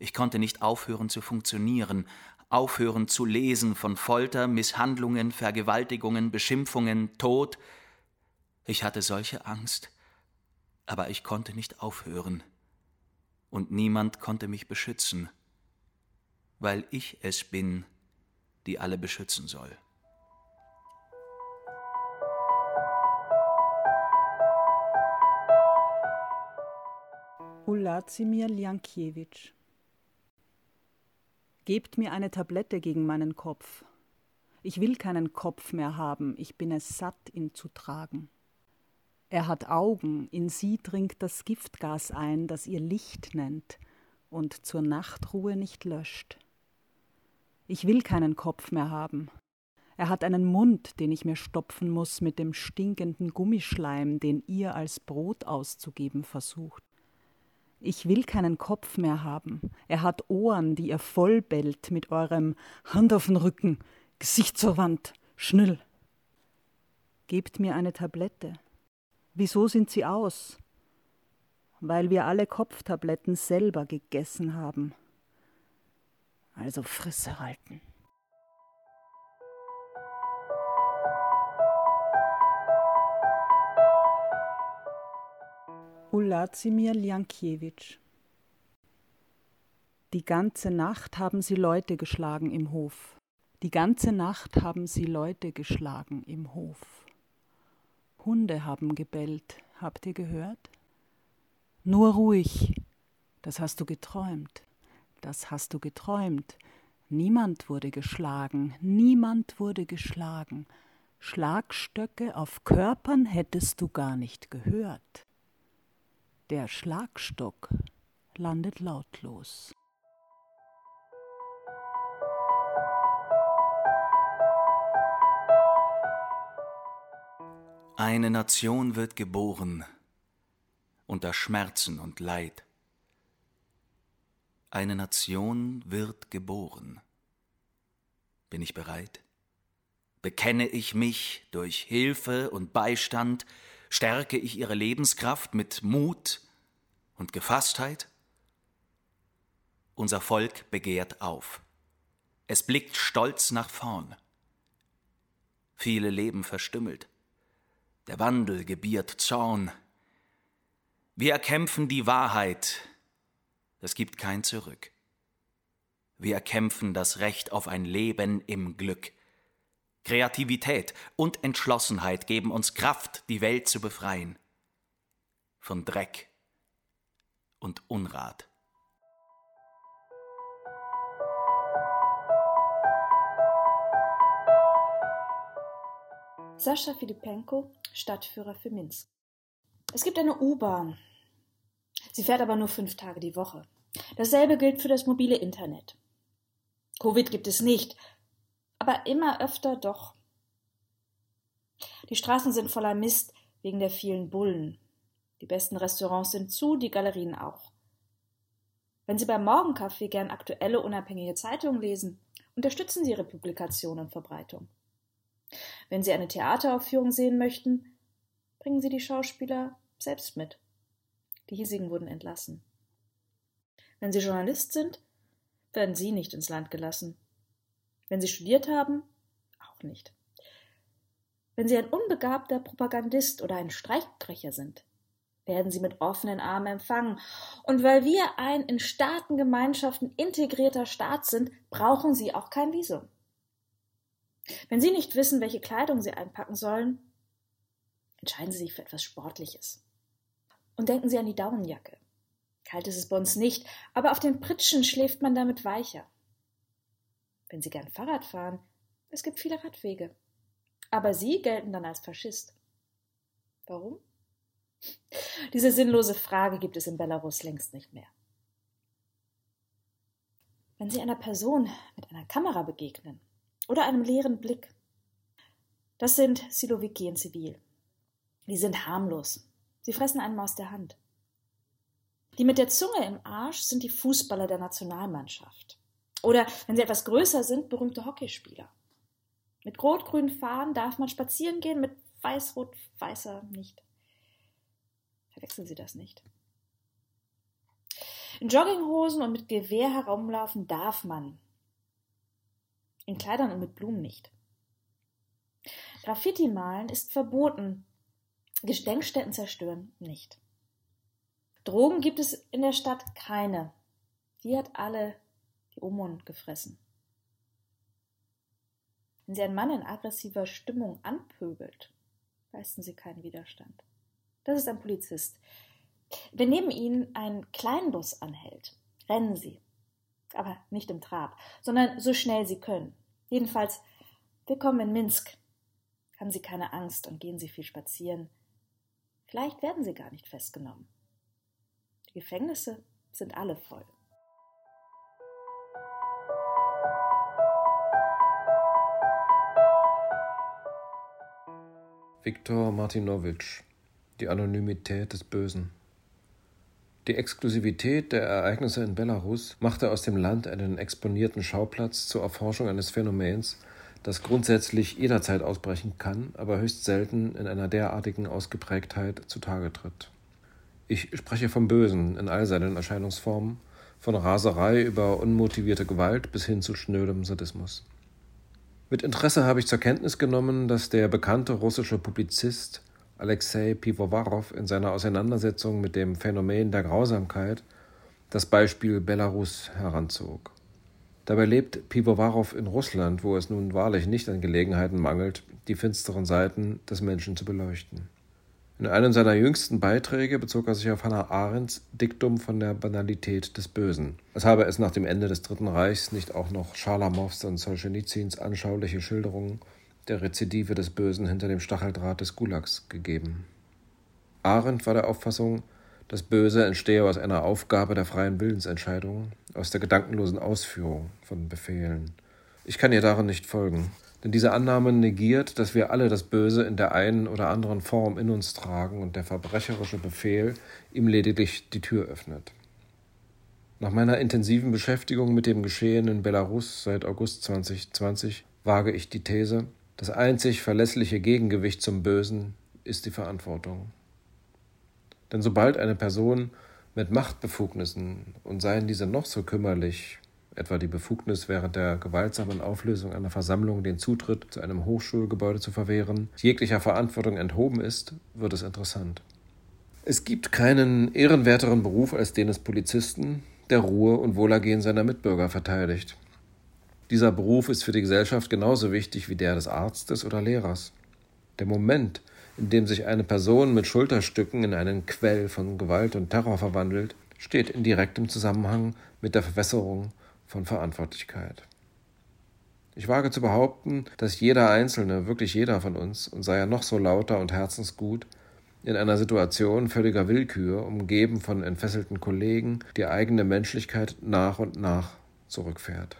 Ich konnte nicht aufhören zu funktionieren, aufhören zu lesen von Folter, Misshandlungen, Vergewaltigungen, Beschimpfungen, Tod. Ich hatte solche Angst, aber ich konnte nicht aufhören und niemand konnte mich beschützen, weil ich es bin, die alle beschützen soll. Ulazimir Ljankiewicz Gebt mir eine Tablette gegen meinen Kopf. Ich will keinen Kopf mehr haben, ich bin es satt, ihn zu tragen. Er hat Augen, in sie dringt das Giftgas ein, das ihr Licht nennt und zur Nachtruhe nicht löscht. Ich will keinen Kopf mehr haben. Er hat einen Mund, den ich mir stopfen muss mit dem stinkenden Gummischleim, den ihr als Brot auszugeben versucht. Ich will keinen Kopf mehr haben. Er hat Ohren, die ihr vollbellt mit eurem Hand auf den Rücken, Gesicht zur Wand, schnell. Gebt mir eine Tablette, Wieso sind sie aus? Weil wir alle Kopftabletten selber gegessen haben. Also Frisse halten. Ulazimir Ljankiewicz Die ganze Nacht haben sie Leute geschlagen im Hof. Die ganze Nacht haben sie Leute geschlagen im Hof. Hunde haben gebellt. Habt ihr gehört? Nur ruhig. Das hast du geträumt. Das hast du geträumt. Niemand wurde geschlagen. Niemand wurde geschlagen. Schlagstöcke auf Körpern hättest du gar nicht gehört. Der Schlagstock landet lautlos. Eine Nation wird geboren unter Schmerzen und Leid. Eine Nation wird geboren. Bin ich bereit? Bekenne ich mich durch Hilfe und Beistand, stärke ich ihre Lebenskraft mit Mut und Gefasstheit? Unser Volk begehrt auf. Es blickt stolz nach vorn. Viele leben verstümmelt. Der Wandel gebiert Zorn. Wir erkämpfen die Wahrheit. Es gibt kein Zurück. Wir erkämpfen das Recht auf ein Leben im Glück. Kreativität und Entschlossenheit geben uns Kraft, die Welt zu befreien. Von Dreck und Unrat. Sascha Filipenko, Stadtführer für Minsk. Es gibt eine U-Bahn. Sie fährt aber nur fünf Tage die Woche. Dasselbe gilt für das mobile Internet. Covid gibt es nicht, aber immer öfter doch. Die Straßen sind voller Mist wegen der vielen Bullen. Die besten Restaurants sind zu, die Galerien auch. Wenn Sie beim Morgenkaffee gern aktuelle, unabhängige Zeitungen lesen, unterstützen Sie ihre Publikation und Verbreitung. Wenn Sie eine Theateraufführung sehen möchten, bringen Sie die Schauspieler selbst mit. Die hiesigen wurden entlassen. Wenn Sie Journalist sind, werden Sie nicht ins Land gelassen. Wenn Sie studiert haben, auch nicht. Wenn Sie ein unbegabter Propagandist oder ein Streichbrecher sind, werden Sie mit offenen Armen empfangen. Und weil wir ein in Staatengemeinschaften integrierter Staat sind, brauchen Sie auch kein Visum. Wenn Sie nicht wissen, welche Kleidung Sie einpacken sollen, entscheiden Sie sich für etwas Sportliches. Und denken Sie an die Daunenjacke. Kalt ist es bei uns nicht, aber auf den Pritschen schläft man damit weicher. Wenn Sie gern Fahrrad fahren, es gibt viele Radwege. Aber Sie gelten dann als Faschist. Warum? Diese sinnlose Frage gibt es in Belarus längst nicht mehr. wenn Sie einer Person mit einer Kamera begegnen oder einem leeren Blick. Das sind Siloviki in Zivil. Die sind harmlos. Sie fressen einem aus der Hand. Die mit der Zunge im Arsch sind die Fußballer der Nationalmannschaft. Oder, wenn sie etwas größer sind, berühmte Hockeyspieler. Mit rot-grünen Fahnen darf man spazieren gehen, mit weiß-rot-weißer nicht. Verwechseln Sie das nicht. In Jogginghosen und mit Gewehr herumlaufen darf man. In Kleidern und mit Blumen nicht. Graffiti malen ist verboten. Gedenkstätten zerstören nicht. Drogen gibt es in der Stadt keine. Die hat alle Omon gefressen. Wenn sie einen Mann in aggressiver Stimmung anpöbelt, leisten sie keinen Widerstand. Das ist ein Polizist. Wenn neben ihnen ein Kleinbus anhält, rennen sie. Aber nicht im Trab, sondern so schnell sie können. Jedenfalls, willkommen in Minsk. Haben Sie keine Angst und gehen Sie viel spazieren. Vielleicht werden Sie gar nicht festgenommen. Die Gefängnisse sind alle voll. Viktor Martinowitsch Die Anonymität des Bösen Die Exklusivität der Ereignisse in Belarus machte aus dem Land einen exponierten Schauplatz zur Erforschung eines Phänomens, das grundsätzlich jederzeit ausbrechen kann, aber höchst selten in einer derartigen Ausgeprägtheit zutage tritt. Ich spreche vom Bösen in all seinen Erscheinungsformen, von Raserei über unmotivierte Gewalt bis hin zu schnödem Sadismus. Mit Interesse habe ich zur Kenntnis genommen, dass der bekannte russische Publizist Alexei Pivovarov in seiner Auseinandersetzung mit dem Phänomen der Grausamkeit das Beispiel Belarus heranzog. Dabei lebt Pivovarov in Russland, wo es nun wahrlich nicht an Gelegenheiten mangelt, die finsteren Seiten des Menschen zu beleuchten. In einem seiner jüngsten Beiträge bezog er sich auf Hannah Arendts Diktum von der Banalität des Bösen. Es habe es nach dem Ende des Dritten Reichs nicht auch noch Schalamows und Solschenitsyns anschauliche Schilderungen der Rezidive des Bösen hinter dem Stacheldraht des Gulags gegeben. Arendt war der Auffassung, das Böse entstehe aus einer Aufgabe der freien Willensentscheidung, aus der gedankenlosen Ausführung von Befehlen. Ich kann ihr darin nicht folgen. Denn diese Annahme negiert, dass wir alle das Böse in der einen oder anderen Form in uns tragen und der verbrecherische Befehl ihm lediglich die Tür öffnet. Nach meiner intensiven Beschäftigung mit dem Geschehen in Belarus seit August 2020 wage ich die These, das einzig verlässliche Gegengewicht zum Bösen ist die Verantwortung. Denn sobald eine Person mit Machtbefugnissen und seien diese noch so kümmerlich etwa die Befugnis während der gewaltsamen Auflösung einer Versammlung den Zutritt zu einem Hochschulgebäude zu verwehren, jeglicher Verantwortung enthoben ist, wird es interessant. Es gibt keinen ehrenwerteren Beruf als den des Polizisten, der Ruhe und Wohlergehen seiner Mitbürger verteidigt. Dieser Beruf ist für die Gesellschaft genauso wichtig wie der des Arztes oder Lehrers. Der Moment, in dem sich eine Person mit Schulterstücken in einen Quell von Gewalt und Terror verwandelt, steht in direktem Zusammenhang mit der Verwässerung von Verantwortlichkeit. Ich wage zu behaupten, dass jeder Einzelne, wirklich jeder von uns, und sei er noch so lauter und herzensgut, in einer Situation völliger Willkür, umgeben von entfesselten Kollegen, die eigene Menschlichkeit nach und nach zurückfährt.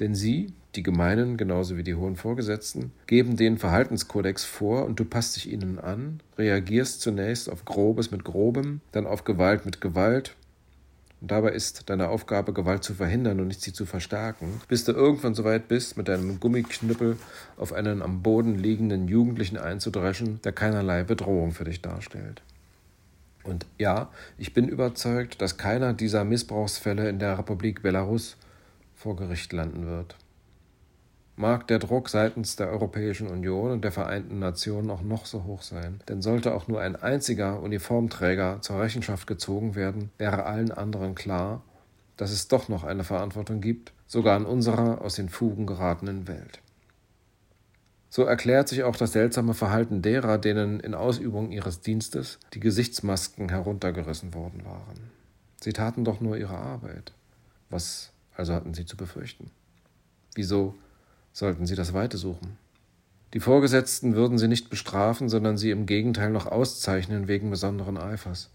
Denn sie, die Gemeinen genauso wie die hohen Vorgesetzten, geben den Verhaltenskodex vor und du passt dich ihnen an, reagierst zunächst auf Grobes mit Grobem, dann auf Gewalt mit Gewalt und dabei ist deine Aufgabe, Gewalt zu verhindern und nicht sie zu verstärken, bis du irgendwann so weit bist, mit deinem Gummiknüppel auf einen am Boden liegenden Jugendlichen einzudreschen, der keinerlei Bedrohung für dich darstellt. Und ja, ich bin überzeugt, dass keiner dieser Missbrauchsfälle in der Republik Belarus vor Gericht landen wird mag der Druck seitens der Europäischen Union und der Vereinten Nationen auch noch so hoch sein. Denn sollte auch nur ein einziger Uniformträger zur Rechenschaft gezogen werden, wäre allen anderen klar, dass es doch noch eine Verantwortung gibt, sogar in unserer aus den Fugen geratenen Welt. So erklärt sich auch das seltsame Verhalten derer, denen in Ausübung ihres Dienstes die Gesichtsmasken heruntergerissen worden waren. Sie taten doch nur ihre Arbeit. Was also hatten sie zu befürchten? Wieso sollten sie das Weite suchen. Die Vorgesetzten würden sie nicht bestrafen, sondern sie im Gegenteil noch auszeichnen wegen besonderen Eifers.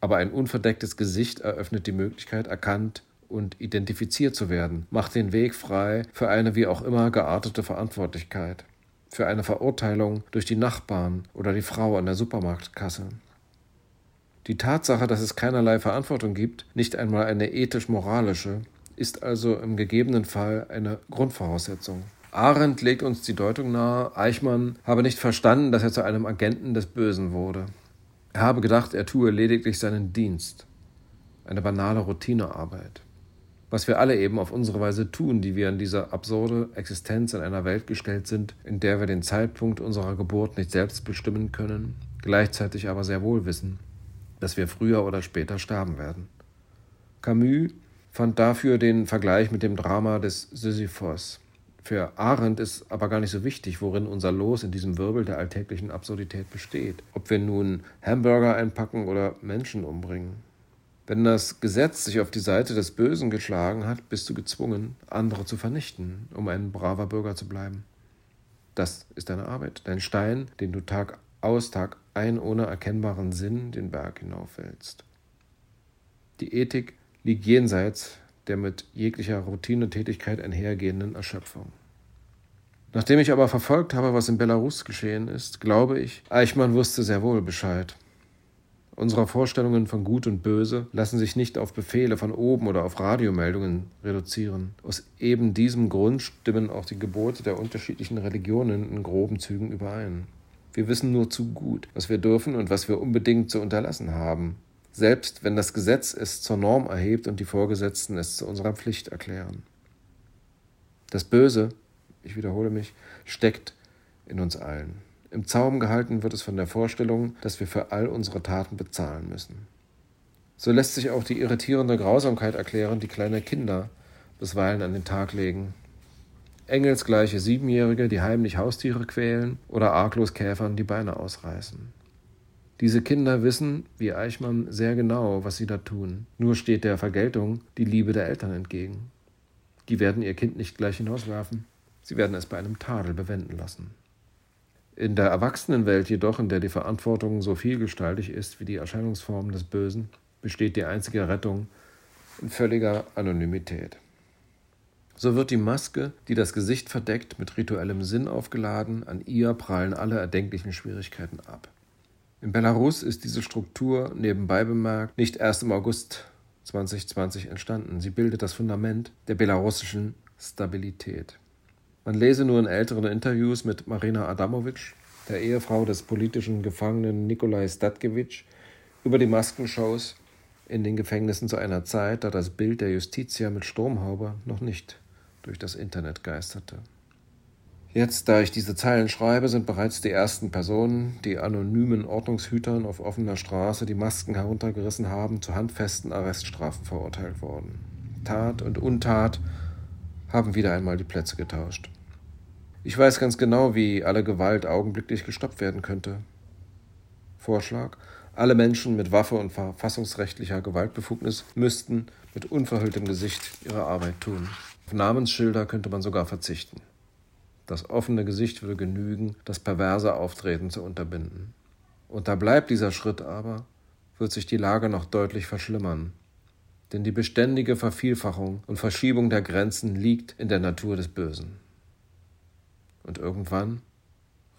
Aber ein unverdecktes Gesicht eröffnet die Möglichkeit, erkannt und identifiziert zu werden, macht den Weg frei für eine wie auch immer geartete Verantwortlichkeit, für eine Verurteilung durch die Nachbarn oder die Frau an der Supermarktkasse. Die Tatsache, dass es keinerlei Verantwortung gibt, nicht einmal eine ethisch-moralische, ist also im gegebenen Fall eine Grundvoraussetzung. Arendt legt uns die Deutung nahe, Eichmann habe nicht verstanden, dass er zu einem Agenten des Bösen wurde. Er habe gedacht, er tue lediglich seinen Dienst. Eine banale Routinearbeit. Was wir alle eben auf unsere Weise tun, die wir in dieser absurde Existenz in einer Welt gestellt sind, in der wir den Zeitpunkt unserer Geburt nicht selbst bestimmen können, gleichzeitig aber sehr wohl wissen, dass wir früher oder später sterben werden. Camus fand dafür den Vergleich mit dem Drama des Sisyphos. Für Arendt ist aber gar nicht so wichtig, worin unser Los in diesem Wirbel der alltäglichen Absurdität besteht. Ob wir nun Hamburger einpacken oder Menschen umbringen. Wenn das Gesetz sich auf die Seite des Bösen geschlagen hat, bist du gezwungen, andere zu vernichten, um ein braver Bürger zu bleiben. Das ist deine Arbeit, dein Stein, den du Tag aus, Tag ein ohne erkennbaren Sinn den Berg hinaufwälzt. Die Ethik liegt jenseits der mit jeglicher Routinetätigkeit einhergehenden Erschöpfung. Nachdem ich aber verfolgt habe, was in Belarus geschehen ist, glaube ich, Eichmann wusste sehr wohl Bescheid. Unsere Vorstellungen von Gut und Böse lassen sich nicht auf Befehle von oben oder auf Radiomeldungen reduzieren. Aus eben diesem Grund stimmen auch die Gebote der unterschiedlichen Religionen in groben Zügen überein. Wir wissen nur zu gut, was wir dürfen und was wir unbedingt zu unterlassen haben, selbst wenn das Gesetz es zur Norm erhebt und die Vorgesetzten es zu unserer Pflicht erklären. Das Böse, ich wiederhole mich, steckt in uns allen. Im Zaum gehalten wird es von der Vorstellung, dass wir für all unsere Taten bezahlen müssen. So lässt sich auch die irritierende Grausamkeit erklären, die kleine Kinder bisweilen an den Tag legen, engelsgleiche Siebenjährige, die heimlich Haustiere quälen oder arglos Käfern die Beine ausreißen. Diese Kinder wissen, wie Eichmann, sehr genau, was sie da tun. Nur steht der Vergeltung die Liebe der Eltern entgegen. Die werden ihr Kind nicht gleich hinauswerfen, sie werden es bei einem Tadel bewenden lassen. In der Erwachsenenwelt jedoch, in der die Verantwortung so vielgestaltig ist wie die Erscheinungsformen des Bösen, besteht die einzige Rettung in völliger Anonymität. So wird die Maske, die das Gesicht verdeckt, mit rituellem Sinn aufgeladen, an ihr prallen alle erdenklichen Schwierigkeiten ab. In Belarus ist diese Struktur, nebenbei bemerkt, nicht erst im August 2020 entstanden. Sie bildet das Fundament der belarussischen Stabilität. Man lese nur in älteren Interviews mit Marina Adamovic, der Ehefrau des politischen Gefangenen Nikolai Statkevich, über die Maskenshows in den Gefängnissen zu einer Zeit, da das Bild der Justitia mit Sturmhaube noch nicht durch das Internet geisterte. Jetzt, da ich diese Zeilen schreibe, sind bereits die ersten Personen, die anonymen Ordnungshütern auf offener Straße die Masken heruntergerissen haben, zu handfesten Arreststrafen verurteilt worden. Tat und Untat haben wieder einmal die Plätze getauscht. Ich weiß ganz genau, wie alle Gewalt augenblicklich gestoppt werden könnte. Vorschlag: Alle Menschen mit Waffe und verfassungsrechtlicher Gewaltbefugnis müssten mit unverhülltem Gesicht ihre Arbeit tun. Auf Namensschilder könnte man sogar verzichten. Das offene Gesicht würde genügen, das perverse Auftreten zu unterbinden. Und da bleibt dieser Schritt aber, wird sich die Lage noch deutlich verschlimmern. Denn die beständige Vervielfachung und Verschiebung der Grenzen liegt in der Natur des Bösen. Und irgendwann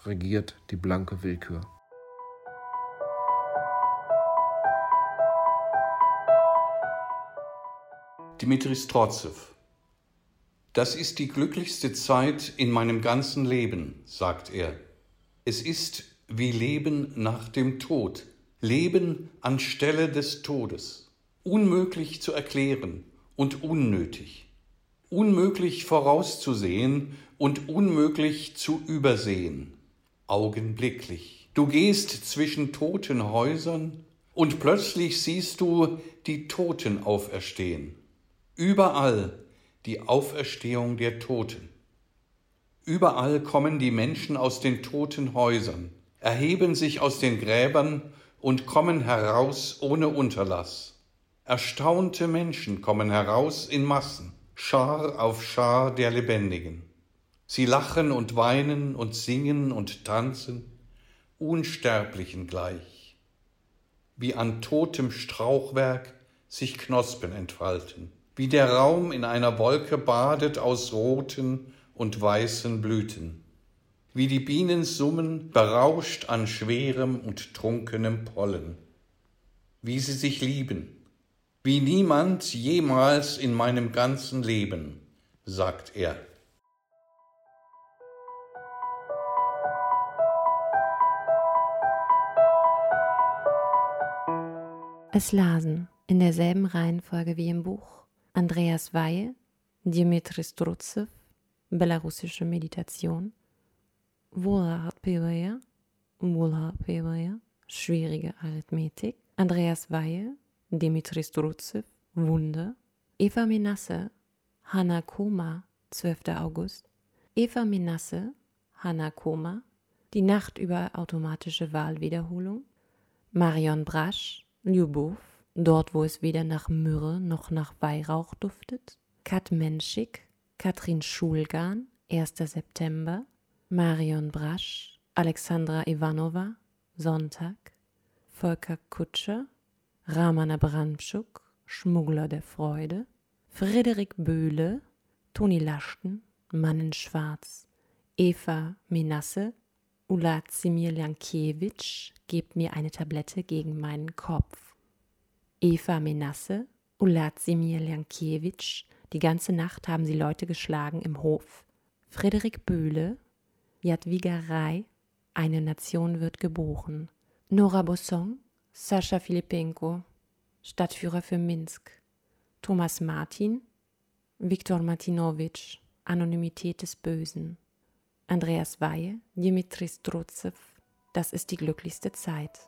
regiert die blanke Willkür. Dmitri Strotzew das ist die glücklichste Zeit in meinem ganzen Leben, sagt er. Es ist wie Leben nach dem Tod, Leben anstelle des Todes, unmöglich zu erklären und unnötig, unmöglich vorauszusehen und unmöglich zu übersehen, augenblicklich. Du gehst zwischen toten Häusern und plötzlich siehst du die Toten auferstehen. Überall die Auferstehung der Toten. Überall kommen die Menschen aus den toten Häusern, erheben sich aus den Gräbern und kommen heraus ohne Unterlass. Erstaunte Menschen kommen heraus in Massen, Schar auf Schar der Lebendigen. Sie lachen und weinen und singen und tanzen, Unsterblichen gleich, wie an totem Strauchwerk sich Knospen entfalten wie der Raum in einer Wolke badet aus roten und weißen Blüten, wie die Bienen summen, berauscht an schwerem und trunkenem Pollen, wie sie sich lieben, wie niemand jemals in meinem ganzen Leben, sagt er. Es lasen in derselben Reihenfolge wie im Buch Andreas Weihe, Dimitri Strutzew, Belarussische Meditation, Wohlhard Peweyer, Wohlhard Peweyer, Schwierige Arithmetik, Andreas Weihe, Dimitri Strutzew, Wunder, Eva Menasse, Hanna Koma, 12. August, Eva Menasse, Hanna Koma, Die Nacht über automatische Wahlwiederholung, Marion Brasch, Lyubov, dort wo es weder nach Myrrhe noch nach Weihrauch duftet, Kat Menschik, Katrin Schulgan, 1. September, Marion Brasch, Alexandra Ivanova, Sonntag, Volker Kutscher, Ramana Bramschuk, Schmuggler der Freude, Frederik Böhle, Toni Laschten, Mann in Schwarz, Eva Menasse, Ulazimir Jankiewicz, gebt mir eine Tablette gegen meinen Kopf. Eva Menasse, Ulazimir Jankiewicz, die ganze Nacht haben sie Leute geschlagen im Hof. Frederik Böhle, Jadwiga Rai, eine Nation wird geboren. Nora Bosson, Sascha Filipenko, Stadtführer für Minsk. Thomas Martin, Viktor Martinowitsch, Anonymität des Bösen. Andreas Weihe, Dimitri Strutzew, das ist die glücklichste Zeit.